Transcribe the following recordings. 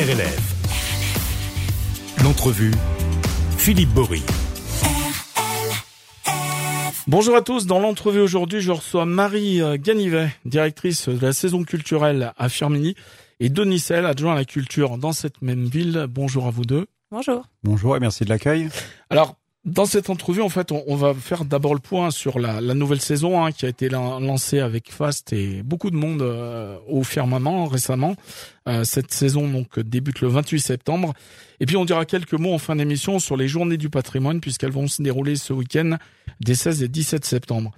RLF. L'entrevue, Philippe Bory. Bonjour à tous, dans l'entrevue aujourd'hui, je reçois Marie euh, Ganivet, directrice de la saison culturelle à Firmini, et Denis Sel, adjoint à la culture dans cette même ville. Bonjour à vous deux. Bonjour. Bonjour et merci de l'accueil. Alors, dans cette entrevue, en fait, on, va faire d'abord le point sur la, nouvelle saison hein, qui a été lancée avec Fast et beaucoup de monde euh, au firmament récemment. Euh, cette saison donc débute le 28 septembre. Et puis on dira quelques mots en fin d'émission sur les journées du patrimoine puisqu'elles vont se dérouler ce week-end des 16 et 17 septembre.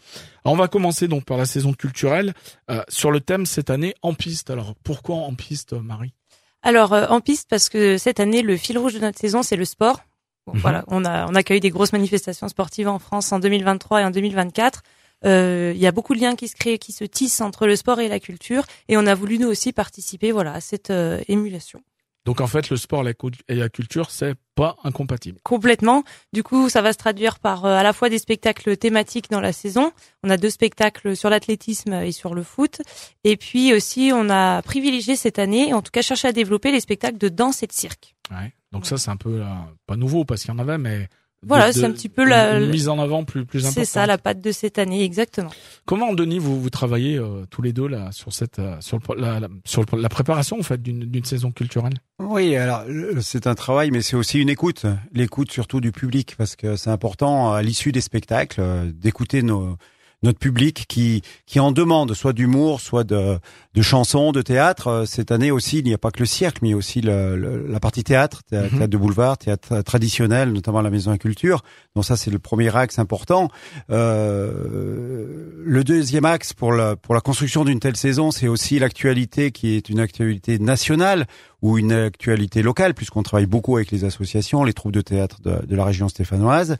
Alors on va commencer donc par la saison culturelle euh, sur le thème cette année en piste. Alors pourquoi en piste, Marie? Alors en piste parce que cette année le fil rouge de notre saison c'est le sport Mhm. Voilà, on a on accueille des grosses manifestations sportives en France en 2023 et en 2024. Euh, il y a beaucoup de liens qui se créent, qui se tissent entre le sport et la culture, et on a voulu nous aussi participer, voilà, à cette euh, émulation. Donc en fait, le sport et la culture, c'est pas incompatible. Complètement. Du coup, ça va se traduire par euh, à la fois des spectacles thématiques dans la saison. On a deux spectacles sur l'athlétisme et sur le foot. Et puis aussi, on a privilégié cette année, en tout cas cherché à développer les spectacles de danse et de cirque. Ouais. Donc ça, c'est un peu euh, pas nouveau parce qu'il y en avait, mais voilà, c'est un petit peu la mise en avant plus plus importante. C'est ça la patte de cette année, exactement. Comment Denis vous vous travaillez euh, tous les deux là sur cette euh, sur la, sur la préparation en fait d'une d'une saison culturelle? Oui, alors c'est un travail, mais c'est aussi une écoute, l'écoute surtout du public parce que c'est important à l'issue des spectacles d'écouter nos notre public qui qui en demande soit d'humour, soit de, de chansons, de théâtre. Euh, cette année aussi, il n'y a pas que le cirque, mais aussi le, la partie théâtre, mhm. théâtre, de boulevard, théâtre traditionnel, notamment la Maison de la Culture. Donc ça, c'est le premier axe important. Euh, le deuxième axe pour la pour la construction d'une telle saison, c'est aussi l'actualité qui est une actualité nationale ou une actualité locale, puisqu'on travaille beaucoup avec les associations, les troupes de théâtre de, de la région stéphanoise.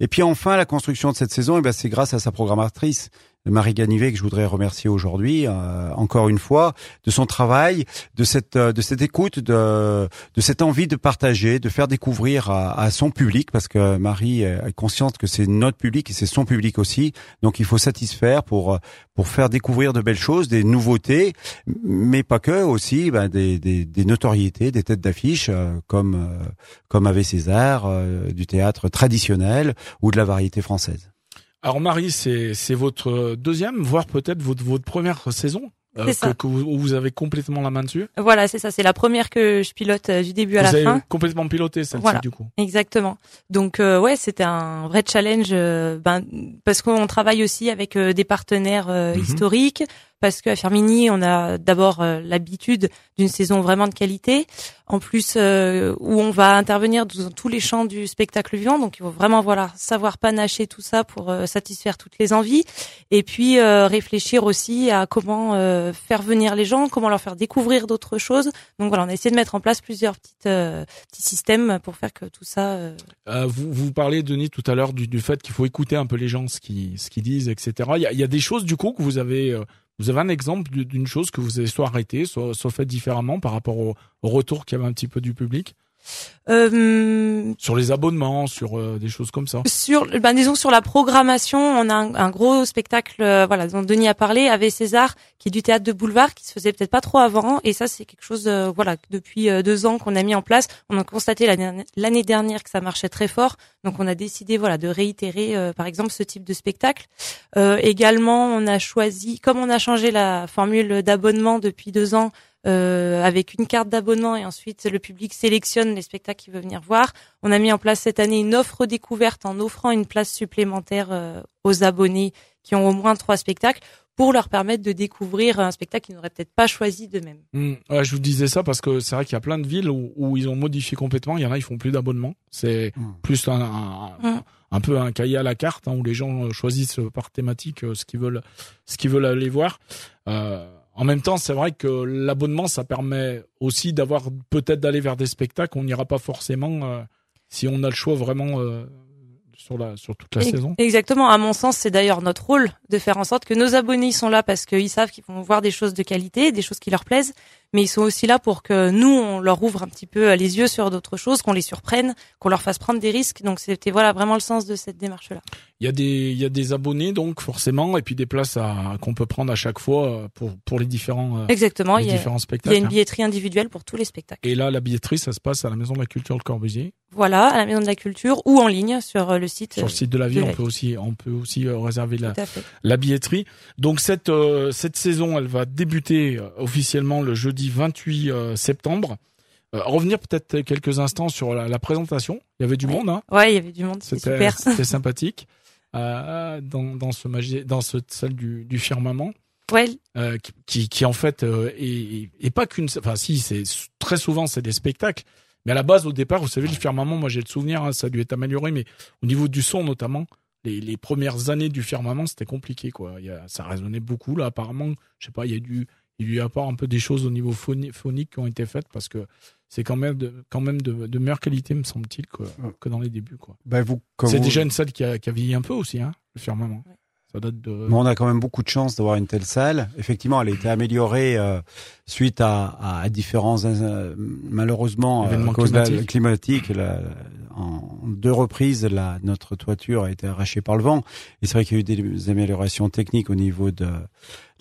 Et puis enfin, la construction de cette saison, eh ben, c'est grâce à sa programmatrice. Marie Ganivet que je voudrais remercier aujourd'hui euh, encore une fois de son travail, de cette euh, de cette écoute, de de cette envie de partager, de faire découvrir à, à son public parce que Marie est consciente que c'est notre public et c'est son public aussi. Donc il faut satisfaire pour pour faire découvrir de belles choses, des nouveautés, mais pas que aussi ben, des, des, des notoriétés, des têtes d'affiche euh, comme comme avait César, du théâtre traditionnel ou de la variété française. Alors Marie, c'est votre deuxième, voire peut-être votre votre première saison euh, que, que vous, vous, avez complètement la main dessus. Voilà, c'est ça. C'est la première que je pilote euh, du début à la fin. Complètement piloté celle-ci voilà, du coup. Exactement. Donc euh, ouais, c'était un vrai challenge, euh, ben, parce qu'on travaille aussi avec des partenaires mhm. historiques, parce qu'à Firmini, on a d'abord euh, l'habitude d'une saison vraiment de qualité, en plus euh, où on va intervenir dans tous les champs du spectacle vivant, donc il faut vraiment voilà savoir panacher tout ça pour euh, satisfaire toutes les envies, et puis réfléchir aussi à comment faire venir les gens, comment leur faire découvrir d'autres choses. Donc voilà, on a essayé de mettre en place plusieurs petites petits systèmes pour faire que tout ça. vous vous parlez Denis tout à l'heure du, fait qu'il faut écouter un peu les gens ce qui ce qu'ils disent, etc. Il y a des choses du coup que vous avez vous avez un exemple d'une chose que vous avez soit arrêté, soit, soit fait différemment par rapport au, au retour qu'il y avait un petit peu du public? Euh, sur les abonnements, sur euh, des choses comme ça. Sur, ben disons sur la programmation, on a un, gros spectacle, euh, voilà, dont Denis a parlé, avec César, qui est du théâtre de boulevard, qui se faisait peut-être pas trop avant, et ça c'est quelque chose, euh, voilà, depuis deux ans qu'on a mis en place. On a constaté l'année dernière que ça marchait très fort, donc on a décidé, voilà, de réitérer, par exemple, ce type de spectacle. également, on a choisi, comme on a changé la formule d'abonnement depuis deux ans euh, avec une carte d'abonnement et ensuite le public sélectionne les spectacles qu'il veut venir voir. On a mis en place cette année une offre découverte en offrant une place supplémentaire euh, aux abonnés qui ont au moins trois spectacles pour leur permettre de découvrir un spectacle qu'ils n'auraient peut-être pas choisi d'eux-mêmes. Mmh. Ouais, je vous disais ça parce que c'est vrai qu'il y a plein de villes où, où, ils ont modifié complètement. Il y en a, ils font plus d'abonnement. C'est mmh. plus un, un, mmh. un, peu un cahier à la carte hein, où les gens choisissent par thématique euh, ce qu'ils veulent, ce qu'ils veulent aller voir. Euh, en même temps, c'est vrai que l'abonnement, ça permet aussi d'avoir peut-être d'aller vers des spectacles. On n'ira pas forcément euh, si on a le choix vraiment euh, sur la sur toute la saison. Exactement. À mon sens, c'est d'ailleurs notre rôle de faire en sorte que nos abonnés sont là parce qu'ils savent qu'ils vont voir des choses de qualité, des choses qui leur plaisent, mais ils sont aussi là pour que nous, on leur ouvre un petit peu les yeux sur d'autres choses, qu'on les surprenne, qu'on leur fasse prendre des risques. Donc c'était voilà vraiment le sens de cette démarche-là. Il y a des il y a des abonnés donc forcément et puis des places qu'on peut prendre à chaque fois euh, pour pour les différents euh, exactement les il y a, différents spectacles. Il y a une billetterie individuelle pour tous les spectacles. Et là la billetterie ça se passe à la Maison de la Culture de Corbusier. Voilà, à la Maison de la Culture ou en ligne sur euh, le site. Sur le site de la ville, on peut aussi on peut aussi réserver la la billetterie. Donc cette cette saison, elle va débuter officiellement le jeudi 28 septembre. revenir peut-être quelques instants sur la, la, présentation. Il y avait du monde, hein Ouais, il y avait du monde. C'était super. C'était sympathique. Euh, dans, dans ce magie, dans cette salle du, du firmament. Ouais. Euh, qui, qui, en fait euh, est, est, pas qu'une, enfin si, c'est très souvent c'est des spectacles, mais à la base au départ, vous savez le firmament, moi j'ai le souvenir, hein, ça a dû être amélioré, mais au niveau du son notamment, les, les premières années du firmament c'était compliqué quoi. Il y a, ça résonnait beaucoup là apparemment, je sais pas, il y a du il y a pas un peu des choses au niveau phonique qui ont été faites parce que c'est quand même de, quand même de, de meilleure qualité, me semble-t-il, que, que dans les débuts. Quoi. Bah vous, c'est déjà une salle qui a, qui a vieilli un peu aussi, hein, le firmament. Ça date de... Mais on a quand même beaucoup de chance d'avoir une telle salle. Effectivement, elle a été améliorée euh, suite à, à, différents, euh, malheureusement, euh, à cause climatiques. climatique. La, en deux reprises, la, notre toiture a été arrachée par le vent. Et c'est vrai qu'il y a eu des améliorations techniques au niveau de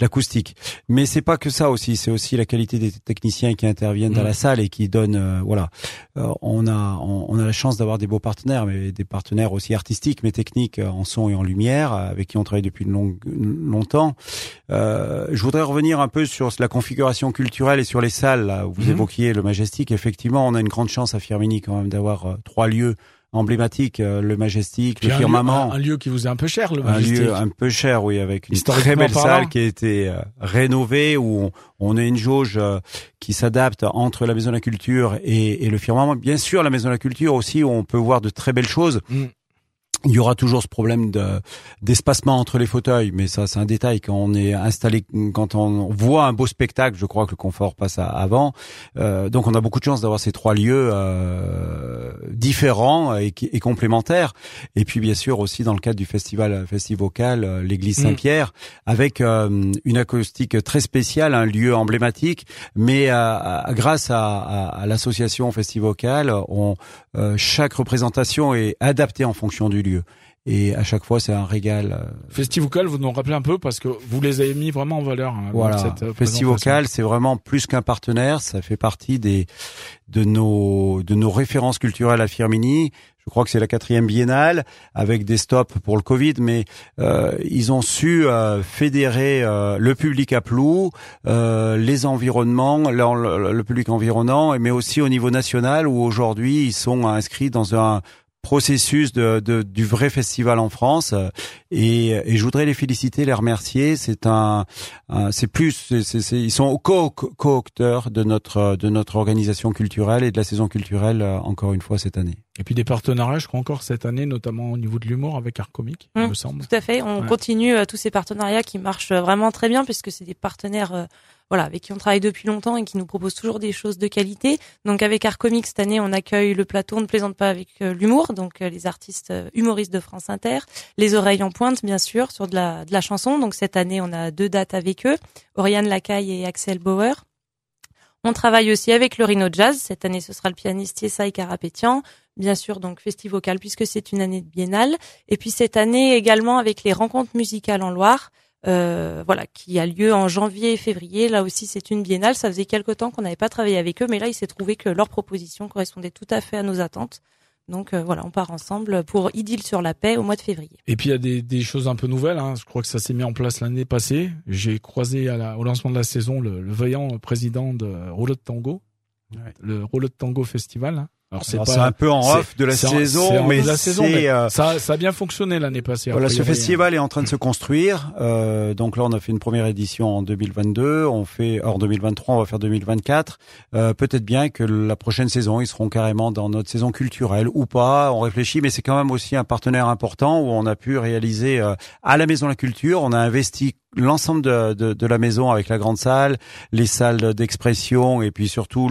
l'acoustique. Mais c'est pas que ça aussi, c'est aussi la qualité des techniciens qui interviennent dans mm. la salle et qui donnent euh, voilà. Euh, on a on, a la chance d'avoir des beaux partenaires mais des partenaires aussi artistiques mais techniques euh, en son et en lumière avec qui on travaille depuis long, longtemps. je voudrais revenir un peu sur la configuration culturelle et sur les salles là, où vous mm-hmm. évoquiez le Majestic. Effectivement, on a une grande chance à Firmini quand même d'avoir trois lieux emblématique, euh, le Majestic, le firmament. un, lieu qui vous est un peu cher, le Majestic. Un lieu un peu cher, oui, avec une très belle salle qui a été euh, rénovée où on, a une jauge euh, qui s'adapte entre la Maison de la Culture et, le firmament. Bien sûr, la Maison de la Culture aussi où on peut voir de très belles choses. Mm il y aura toujours ce problème de d'espacement entre les fauteuils, mais ça c'est un détail quand on est installé, quand on voit un beau spectacle, je crois que le confort passe avant. Euh, donc on a beaucoup de chance d'avoir ces trois lieux euh, différents et, et, complémentaires. Et puis bien sûr aussi dans le cadre du festival Festivocal, euh, l'église mm. Saint-Pierre, avec euh, une acoustique très spéciale, un lieu emblématique, mais grâce à, à, à l'association Festivocal, on chaque représentation est adaptée en fonction du lieu. Et à chaque fois, c'est un régal. Euh. Festivocal, vous nous rappelez un peu parce que vous les avez mis vraiment en valeur. Hein, voilà. Cette euh, Festivocal, c'est vraiment plus qu'un partenaire. Ça fait partie des de nos de nos références culturelles à Firmini. Je crois que c'est la quatrième biennale avec des stops pour le Covid, mais euh, ils ont su euh, fédérer le public à Plou, les environnements, le, le, public environnant, mais aussi au niveau national où aujourd'hui ils sont inscrits dans un processus de, du vrai festival en France et, et, je voudrais les féliciter, les remercier. C'est un, c'est plus, ils sont co-auteurs de notre de notre organisation culturelle et de la saison culturelle euh, encore une fois cette année. Et puis des partenariats, je crois encore cette année, notamment au niveau de l'humour avec Art Comique, il mmh, me semble. Tout à fait. On continue euh, tous ces partenariats qui marchent vraiment très bien puisque c'est des partenaires euh, voilà, avec qui on travaille depuis longtemps et qui nous proposent toujours des choses de qualité. Donc avec Art Comics cette année, on accueille le plateau On ne plaisante pas avec euh, l'humour, donc euh, les artistes euh, humoristes de France Inter, les oreilles en pointe bien sûr sur de la de la chanson. Donc cette année, on a deux dates avec eux, Oriane Lacaille et Axel Bauer. On travaille aussi avec le Rhino Jazz. Cette année, ce sera le pianiste Yesai Carapétian. Bien sûr, donc festivocal puisque c'est une année de biennale. Et puis cette année également avec les rencontres musicales en Loire euh, voilà, qui a lieu en janvier et février. Là aussi, c'est une biennale. Ça faisait quelque temps qu'on n'avait pas travaillé avec eux, mais là, il s'est trouvé que leur proposition correspondait tout à fait à nos attentes. Donc euh, voilà, on part ensemble pour Idylle sur la paix au mois de février. Et puis il y a des, des choses un peu nouvelles. Hein. Je crois que ça s'est mis en place l'année passée. J'ai croisé à la, au lancement de la saison le, le vaillant président de Rouleau de Tango, le Rouleau de Tango Festival. Hein. Alors c'est pas un peu en off de la saison, mais la saison, euh, ça, ça a bien fonctionné l'année passée. Voilà, ce festival est en train de se construire. Euh, donc là, on a fait une première édition en 2022. On fait hors 2023, on va faire 2024. Euh, Peut-être bien que la prochaine saison, ils seront carrément dans notre saison culturelle ou pas. On réfléchit, mais c'est quand même aussi un partenaire important où on a pu réaliser euh, à la Maison de la Culture. On a investi l'ensemble de, de, de, la maison avec la grande salle, les salles d'expression et puis surtout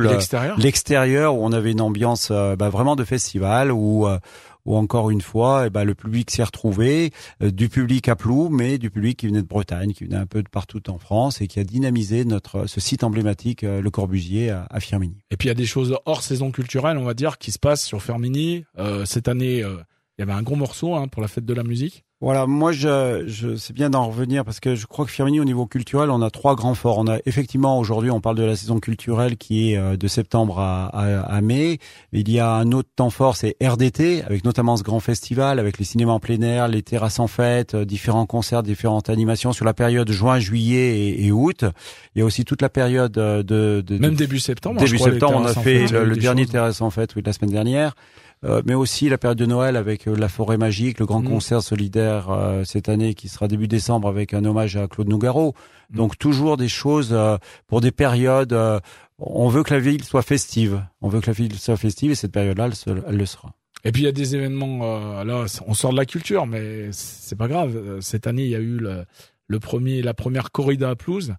l'extérieur où on avait une ambiance euh, bah, vraiment de festival où euh, où encore une fois, eh ben, le public s'est retrouvé, euh, du public à Plou, mais du public qui venait de Bretagne, qui venait un peu de partout en France et qui a dynamisé notre ce site emblématique, euh, le Corbusier à, à Firminy. Et puis il y a des choses hors saison culturelle, on va dire, qui se passent sur Firminy. Euh, cette année, il y avait un gros morceau hein, pour la fête de la musique. Voilà, moi je, je c'est bien d'en revenir parce que je crois que Firminy au niveau culturel, on a trois grands forts. On a effectivement aujourd'hui, on parle de la saison culturelle qui est euh, de septembre à, à, à mai. Il y a un autre temps fort, c'est RDT avec notamment ce grand festival avec les cinémas en plein air, les terrasses en fête, euh, différents concerts, différentes animations sur la période juin, juillet et, et août. Il y a aussi toute la période euh, de, de même début septembre. Début septembre, on a fait le, le dernier terrasse en fête, oui, la semaine dernière. Euh, mais aussi la période de Noël avec euh, la forêt magique, le grand mmh. concert solidaire euh, cette année qui sera début décembre avec un hommage à Claude Nougaro. Mmh. Donc toujours des choses pour des périodes. on veut que la ville soit festive. On veut que la ville soit festive et cette période-là, elle, elle, le sera. Et puis il y a des événements. là, on sort de la culture, mais c'est pas grave. Cette année, il y a eu le, le premier, la première corrida à Pelouse.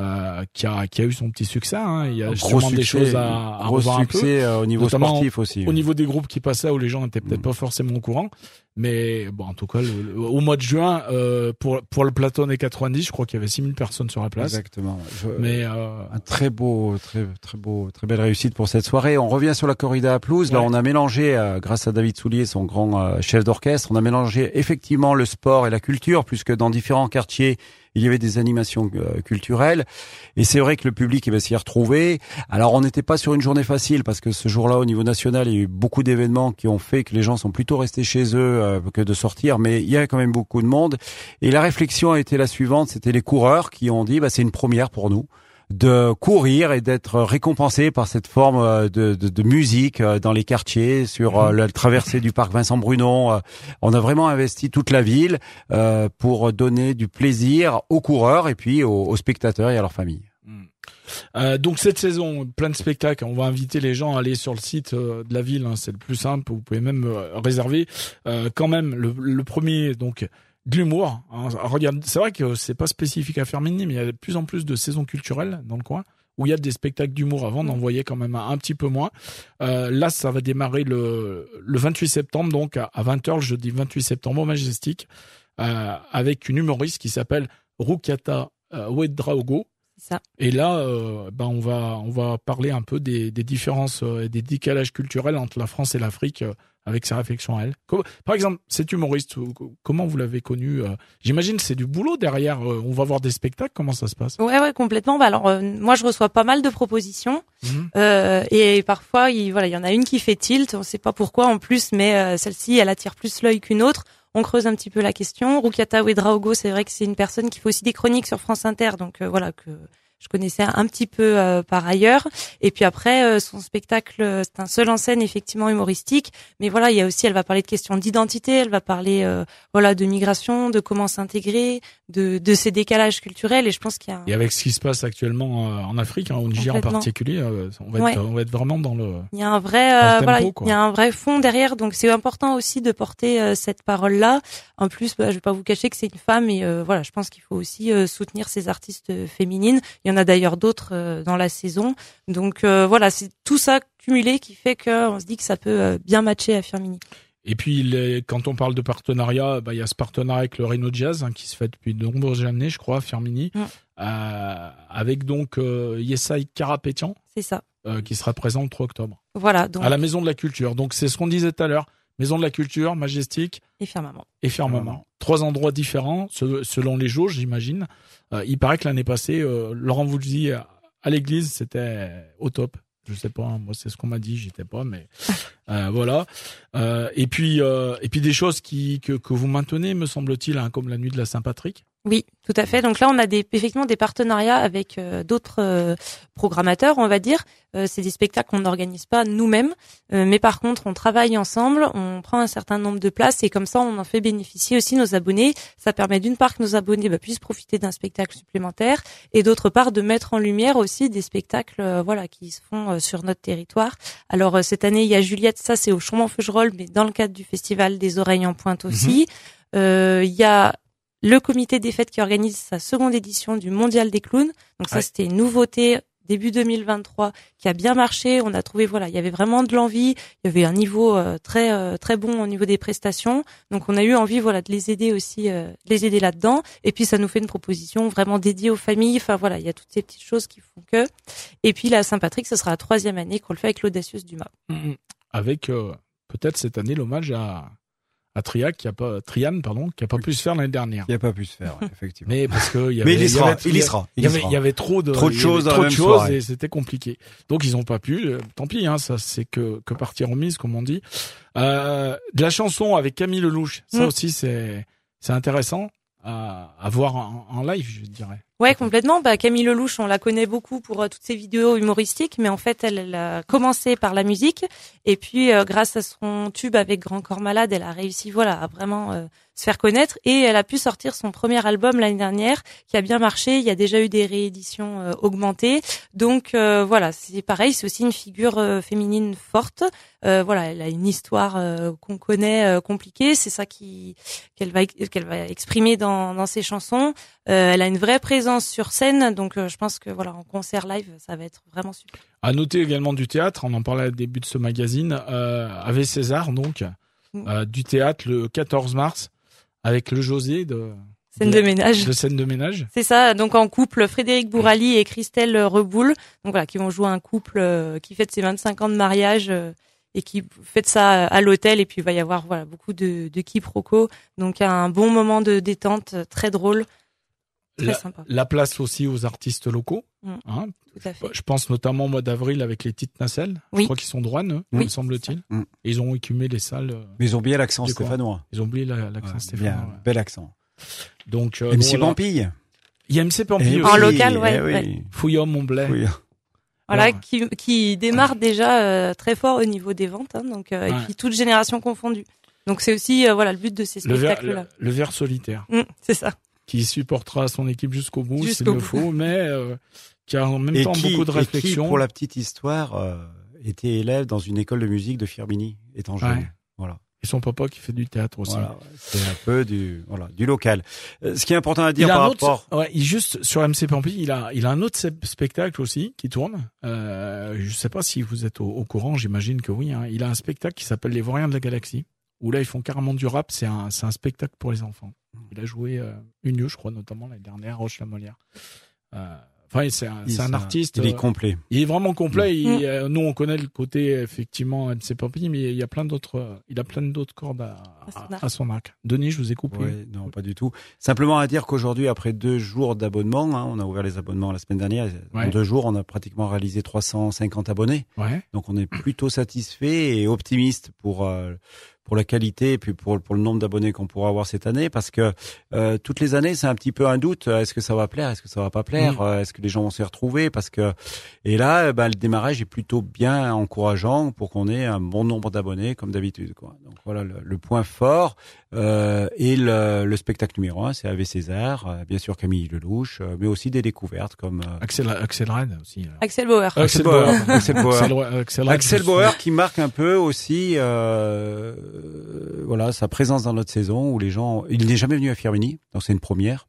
Euh, qui, a, qui a eu son petit succès. Hein. Il y a gros succès, des choses à, à gros succès un peu, au niveau sportif aussi. Au niveau des groupes qui passaient où les gens étaient peut-être mmh. pas forcément au courant. Mais bon, en tout cas, le, le, au mois de juin, euh, pour pour le plateau des 90, je crois qu'il y avait 6000 personnes sur la place. Exactement. Je, Mais euh, un très beau, très très beau, très belle réussite pour cette soirée. On revient sur la corrida à Pelouse. Ouais. Là, on a mélangé, euh, grâce à David Soulier, son grand euh, chef d'orchestre, on a mélangé effectivement le sport et la culture, puisque dans différents quartiers il y avait des animations euh, culturelles. Et c'est vrai que le public il va s'y retrouver. Alors on n'était pas sur une journée facile parce que ce jour-là au niveau national il y a eu beaucoup d'événements qui ont fait que les gens sont plutôt restés chez eux euh, que de sortir, mais il y a quand même beaucoup de monde. Et la réflexion a été la suivante, c'était les coureurs qui ont dit bah c'est une première pour nous de courir et d'être récompensé par cette forme euh, de, de, de, musique euh, dans les quartiers, sur euh, la traversée du parc Vincent Brunon. On a vraiment investi toute la ville pour donner du plaisir aux coureurs et puis aux, aux spectateurs et à leurs familles. Euh, donc cette saison, plein de spectacles. On va inviter les gens à aller sur le site de la ville. Hein, c'est le plus simple. Vous pouvez même réserver. Euh, quand même, le, le premier, donc de l'humour. Hein. Regarde, c'est vrai que c'est pas spécifique à Fermini, mais il y a de plus en plus de saisons culturelles dans le coin où il y a des spectacles d'humour. Avant, on en voyait quand même un, petit peu moins. Euh, là, ça va démarrer le, le 28 septembre, donc à, 20h, le jeudi 28 septembre au Majestic, euh, avec une humoriste qui s'appelle Rukata euh, Wedraogo. Ça. Et là, euh, ben on va on va parler un peu des, des différences et des décalages culturels entre la France et l'Afrique avec sa réflexion à elle. Par exemple, cet humoriste, comment vous l'avez connu J'imagine c'est du boulot derrière. On va voir des spectacles. Comment ça se passe? Ouais, ouais, complètement. Bah alors, euh, moi, je reçois pas mal de propositions mmh. euh, et parfois, il voilà, il y en a une qui fait tilt. On sait pas pourquoi en plus, mais euh, celle-ci, elle attire plus l'œil qu'une autre. On creuse un petit peu la question. Rukiata Ouedraogo, c'est vrai que c'est une personne qui fait aussi des chroniques sur France Inter, donc voilà que je connaissais un petit peu euh, par ailleurs. Et puis après, euh, son spectacle, euh, c'est un seul en scène effectivement humoristique. Mais voilà, il y a aussi, elle va parler de questions d'identité, elle va parler euh, voilà de migration, de comment s'intégrer, de, de ces décalages culturels. Et je pense qu'il y a. Un... Et avec ce qui se passe actuellement en Afrique, hein, au Niger en particulier, on va, être, ouais. on va être vraiment dans le. Il y a un vrai, tempo, voilà, il y a un vrai fond derrière. Donc c'est important aussi de porter cette parole-là. En plus, bah, je vais pas vous cacher que c'est une femme et voilà, je pense qu'il faut aussi soutenir ces artistes féminines. Il y en a d'ailleurs d'autres euh, dans la saison. Donc euh, voilà, c'est tout ça cumulé qui fait qu'on se dit que ça peut euh, bien matcher à Firmini. Et puis, les, quand on parle de partenariat, bah, il y a ce partenariat avec le Reno Jazz hein, qui se fait depuis de nombreuses années, je crois, à Firmini, euh, avec donc euh, Yesai Karapetian. C'est ça. Euh, qui sera présent le 3 octobre. Voilà. Donc... À la Maison de la Culture. Donc, c'est ce qu'on disait tout à l'heure. Maison de la Culture, Majestic. Et Firmament. Et Firmament. Trois endroits différents, selon les jauges, j'imagine. Euh, il paraît que l'année passée, euh, Laurent Voulzy à, à l'église, c'était au top. Je sais pas, moi c'est ce qu'on m'a dit, j'étais pas, mais euh, voilà. Euh, et puis euh, et puis des choses qui que, que vous maintenez, me semble-t-il, hein, comme la nuit de la Saint-Patrick. Oui, tout à fait. Donc là, on a des, effectivement des partenariats avec euh, d'autres euh, programmateurs, on va dire. Euh, c'est des spectacles qu'on n'organise pas nous-mêmes, mais par contre, on travaille ensemble, on prend un certain nombre de places et comme ça, on en fait bénéficier aussi nos abonnés. Ça permet d'une part que nos abonnés bah, puissent profiter d'un spectacle supplémentaire et d'autre part de mettre en lumière aussi des spectacles, voilà, qui se font sur notre territoire. Alors cette année, il y a Juliette, ça c'est au Chaumont-Feugerolles, mais dans le cadre du festival des Oreilles en Pointe aussi. Mmh. Il y a le comité des fêtes qui organise sa seconde édition du Mondial des clowns. Donc ça, ouais. c'était une nouveauté début 2023 qui a bien marché. On a trouvé voilà, il y avait vraiment de l'envie, il y avait un niveau euh, très euh, très bon au niveau des prestations. Donc on a eu envie voilà de les aider aussi, de les aider là-dedans. Et puis ça nous fait une proposition vraiment dédiée aux familles. Enfin voilà, il y a toutes ces petites choses qui font que. Et puis la Saint-Patrick, ce sera la troisième année qu'on le fait avec l'audacieuse Dumas. Mmh, mmh. Avec peut-être cette année l'hommage à à Triac qui a pas Trian pardon qui a pas pu se faire l'année dernière. Il a pas pu se faire effectivement. Mais parce que il y avait, Mais il y sera, il y sera. Il y avait, il y avait trop de trop de choses, trop de choses et c'était compliqué. Donc ils ont pas pu. Euh, tant pis hein, ça c'est que que partir en mise comme on dit. Euh, de la chanson avec Camille Lelouch, ça Mm. aussi c'est c'est intéressant à, à voir en, en live je dirais. Ouais, complètement. Bah, Camille Lelouch, on la connaît beaucoup pour euh, toutes ses vidéos humoristiques, mais en fait, elle, elle a commencé par la musique, et puis euh, grâce à son tube avec Grand Corps Malade, elle a réussi, voilà, à vraiment euh, se faire connaître, et elle a pu sortir son premier album l'année dernière, qui a bien marché. Il y a déjà eu des rééditions augmentées, donc voilà, c'est pareil. C'est aussi une figure féminine forte. Voilà, elle a une histoire qu'on connaît compliquée. C'est ça qui qu'elle va qu'elle va exprimer dans dans ses chansons. Elle a une vraie présence sur scène, donc euh, je pense que voilà en concert live, ça va être vraiment super. À noter également du théâtre, on en parlait au début de ce magazine, euh, avec César donc Mm. euh, du théâtre le 14 mars avec le José de Scène de ménage. de scène de ménage. C'est ça, donc en couple Frédéric Bourali et Christelle Reboul, donc voilà, qui vont jouer un couple qui fête ses 25 ans de mariage et qui fête ça à l'hôtel et puis il va y avoir voilà beaucoup de, de quiproquos, donc un bon moment de détente, très drôle, La, sympa, la place aussi aux artistes locaux. Mm. Hein. tout à fait. Je pense notamment au mois d'avril avec les petites nacelles. Je crois qu'ils sont droits, eux, Oui. me semble-t-il. Mm. Ils ont écumé les salles. euh, Mais ils ont bien l'accent stéphanois. Ils ont oublié la- l'accent Ouais, stéphanois. bien, ouais. bel accent. Donc, euh, MC voilà. Pampille. Il y a MC Pampille Eh aussi. En local, ouais, eh oui. ouais. Fouillon Montblay. Voilà, qui, qui démarre déjà euh, très fort au niveau des ventes, hein, donc euh, Ouais. et puis toute génération confondue. Donc c'est aussi euh, voilà le but de ces le ver, spectacles-là. le, le ver solitaire, Mm, c'est ça. Qui supportera son équipe jusqu'au bout, s'il Jusqu'au le bout. faut, mais euh, qui a en même Et temps qui, beaucoup de et qui, réflexion. pour la petite histoire, euh, était élève dans une école de musique de Firmini, étant jeune. Ouais. Voilà. Et son papa qui fait du théâtre aussi. Voilà, c'est un peu du voilà du local. Euh, ce qui est important à dire il a par un autre, rapport, ouais, il juste sur MC Pampille, il a, il a un autre spectacle aussi qui tourne. Euh, je sais pas si vous êtes au, au courant, j'imagine que oui. Hein. Il a un spectacle qui s'appelle Les Vauriens de la Galaxie, où là ils font carrément du rap. C'est un, c'est un spectacle pour les enfants. Il a joué euh, Unio, je crois notamment l'année dernière, Roche la Molière. Euh, Enfin, c'est un, artiste. il est euh, complet. il est vraiment complet. Il- Mm. euh, nous, on connaît le côté effectivement MC Pampille, mais il y a plein d'autres. Il a plein d'autres cordes à, À son à- arc. à son arc. Denis, je vous ai coupé. Ouais, non, pas du tout. Simplement à dire qu'aujourd'hui, après deux jours d'abonnement, hein, on a ouvert les abonnements la semaine dernière. Ouais. En deux jours, on a pratiquement réalisé 350 abonnés. Ouais. Donc, on est plutôt satisfait et optimiste pour euh, pour la qualité et puis pour pour le nombre d'abonnés qu'on pourra avoir cette année, parce que euh, toutes les années, c'est un petit peu un doute. Est-ce que ça va plaire Est-ce que ça va pas plaire Mm. Euh, Est-ce que les gens vont s'y retrouver Parce que et là, euh, ben, le démarrage est plutôt bien encourageant pour qu'on ait un bon nombre d'abonnés comme d'habitude. Quoi. Donc voilà le, le point fort. Euh, et le, le spectacle numéro un, c'est Ave César, euh, bien sûr Camille Lelouch, euh, mais aussi des découvertes comme euh, Axel, Axel Red aussi. Axel Bauer. Euh, Axel Bauer. Axel Bauer. Axel, Axel Red, Axel Bauer qui marque un peu aussi euh, euh, voilà sa présence dans notre saison où les gens il n'est jamais venu à Firmini donc c'est une première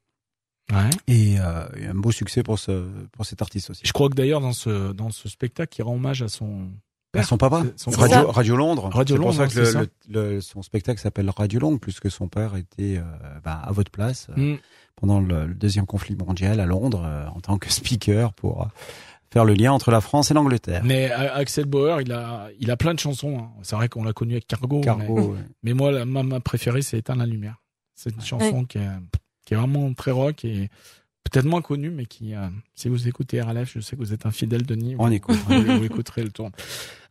Ouais. et, euh, et un beau succès pour ce pour cet artiste aussi. Je crois que d'ailleurs dans ce dans ce spectacle, il rend hommage à son À son papa son Radio. Radio Londres. Radio c'est pour Londres, ça que le- le- son spectacle s'appelle Radio Londres puisque son père était euh, bah, à votre place Mm. pendant le, deuxième conflit mondial à Londres en tant que speaker pour faire le lien entre la France et l'Angleterre. Mais euh, Axel Bauer, il a il a plein de chansons. hein. C'est vrai qu'on l'a connu avec Cargo. mais- Cargo, ouais. Mais, moi, la, ma, ma préférée, c'est Éteindre la lumière. C'est une chanson qui est qui est vraiment très rock et peut-être moins connue, mais qui, euh, si vous écoutez RLF, je sais que vous êtes un fidèle Denis. On écoute. vous, vous écouterez le tour.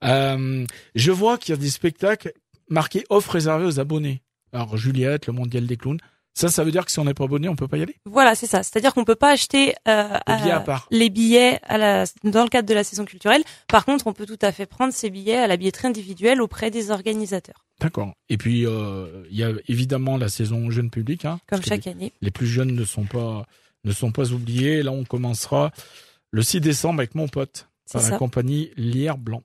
Euh, je vois qu'il y a des spectacles marqués offre réservée aux abonnés. Alors Juliette, le Mondial des clowns. Ça, ça veut dire que si on n'est pas abonné, on peut pas y aller? Voilà, c'est ça. C'est-à-dire qu'on peut pas acheter euh, à part. les billets à la, dans le cadre de la saison culturelle. Par contre, on peut tout à fait prendre ces billets à la billetterie individuelle auprès des organisateurs, D'accord. Et puis euh, il y a évidemment la saison jeune public. Hein, comme chaque année. les plus jeunes ne sont pas ne sont pas oubliés. Là, on commencera le 6 décembre avec mon pote par la compagnie Lierre Blanc.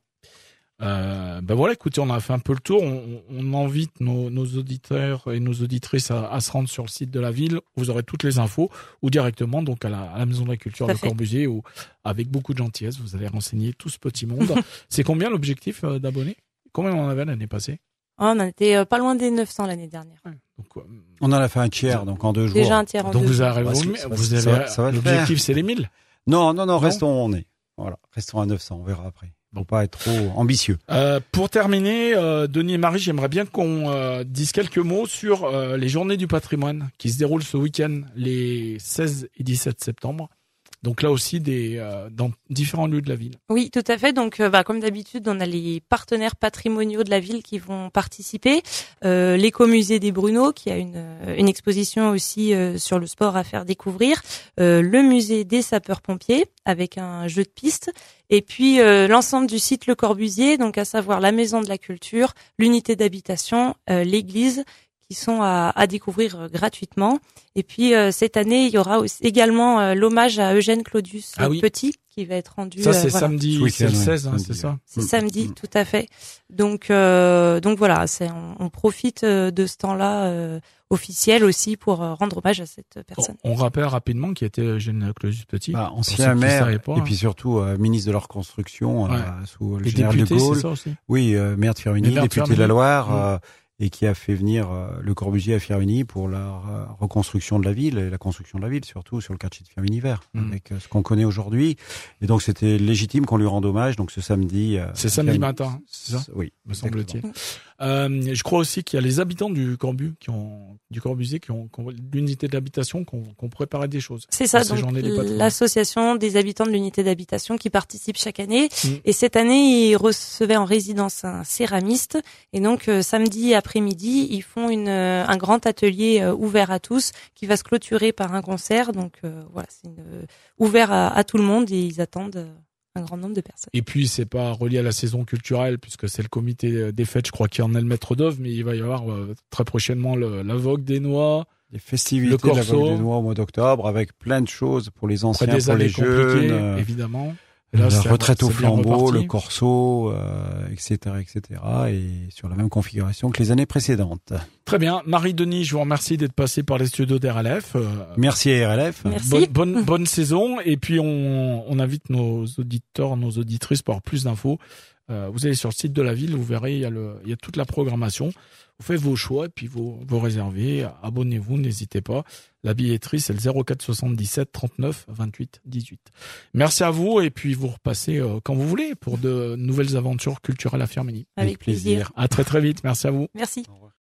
Euh, ben voilà, écoutez, on a fait un peu le tour. On, on invite nos, nos, auditeurs et nos auditrices à, à, se rendre sur le site de la ville. Vous aurez toutes les infos ou directement donc à la, à la Maison de la Culture de Corbusier où avec beaucoup de gentillesse vous allez renseigner tout ce petit monde. C'est combien l'objectif euh, d'abonnés? Combien on en avait l'année passée? Oh, On était pas loin des 900 l'année dernière. Ouais, donc, euh, on en a fait un tiers donc en deux jours. Déjà un tiers en donc deux vous jours. Arrivez, vous, vous avez l'objectif c'est les 1000 Non non non, restons où on est. Voilà, restons à 900, on verra après. Bon, pas être trop ambitieux. Euh, pour terminer, euh, Denis et Marie, j'aimerais bien qu'on euh, dise quelques mots sur euh, les journées du patrimoine qui se déroulent ce week-end, les 16 et 17 septembre. Donc là aussi, des, euh, dans différents lieux de la ville. Oui, tout à fait. Donc, euh, bah, comme d'habitude, on a les partenaires patrimoniaux de la ville qui vont participer. Euh, L'écomusée des Bruneaux, qui a une, une exposition aussi sur le sport à faire découvrir. le musée des sapeurs-pompiers, avec un jeu de piste. Et puis, l'ensemble du site Le Corbusier, donc à savoir la Maison de la Culture, l'unité d'habitation, l'église qui sont à, à découvrir euh, gratuitement. Et puis euh, cette année, il y aura aussi également euh, l'hommage à Eugène Claudius ah oui. Petit qui va être rendu. Ça c'est voilà. samedi, c'est le 16, hein, c'est ça. C'est samedi, mmh. tout à fait. Donc donc voilà, c'est on, on, profite de ce temps-là officiel aussi pour rendre hommage à cette personne. On, on rappelle rapidement qui était Eugène Claudius Petit, bah, ancien maire et puis surtout euh, ministre de la reconstruction ouais. euh, sous le et général député, de Gaulle. Ça aussi oui, euh, maire de Firminy, député de la Loire. Et qui a fait venir euh, le Corbusier à Firminy pour la reconstruction de la ville et la construction de la ville, surtout sur le quartier de Firminy vert, Mm. avec euh, ce qu'on connaît aujourd'hui. Et donc c'était légitime qu'on lui rende hommage. Donc ce samedi. euh, C'est samedi matin, c'est ça? Oui, me semble-t-il. Euh, je crois aussi qu'il y a les habitants du Corbu, qui ont, du Corbusier, qui ont, l'unité d'habitation, qui ont, qui ont préparé des choses. C'est ça, donc patrimoines. l'association des habitants de l'unité d'habitation qui participe chaque année. Mm. Et cette année, ils recevaient en résidence un céramiste. Et donc euh, samedi après-midi, ils font une, euh, un grand atelier euh, ouvert à tous qui va se clôturer par un concert. Donc euh, voilà, c'est euh, ouvert à, à tout le monde et ils attendent euh, un grand nombre de personnes. Et puis c'est pas relié à la saison culturelle puisque c'est le comité des fêtes, je crois qui en est le maître d'œuvre, mais il va y avoir euh, très prochainement le, la vogue des noix, Les festivités Le de la. Vogue des Noix au mois d'octobre, avec plein de choses pour les après anciens, des pour années les jeunes. compliquées, euh, évidemment. Et la retraite au flambeau, le corso, euh, etc., etc., et sur la même configuration que les années précédentes. Très bien, Marie-Denis, je vous remercie d'être passé par les studios d'RLF. Euh, Merci à RLF. Merci. Bonne, bonne, bonne saison et puis on, on invite nos auditeurs, nos auditrices pour avoir plus d'infos. Euh, vous allez sur le site de la ville, vous verrez, il y a, le, il y a toute la programmation. Vous faites vos choix et puis vous, vous réservez. Abonnez-vous, n'hésitez pas. La billetterie, c'est le 04 77 39 28 18. Merci à vous et puis vous repassez euh, quand vous voulez pour de nouvelles aventures culturelles à Firminy. Avec plaisir. À très très vite. Merci à vous. Merci.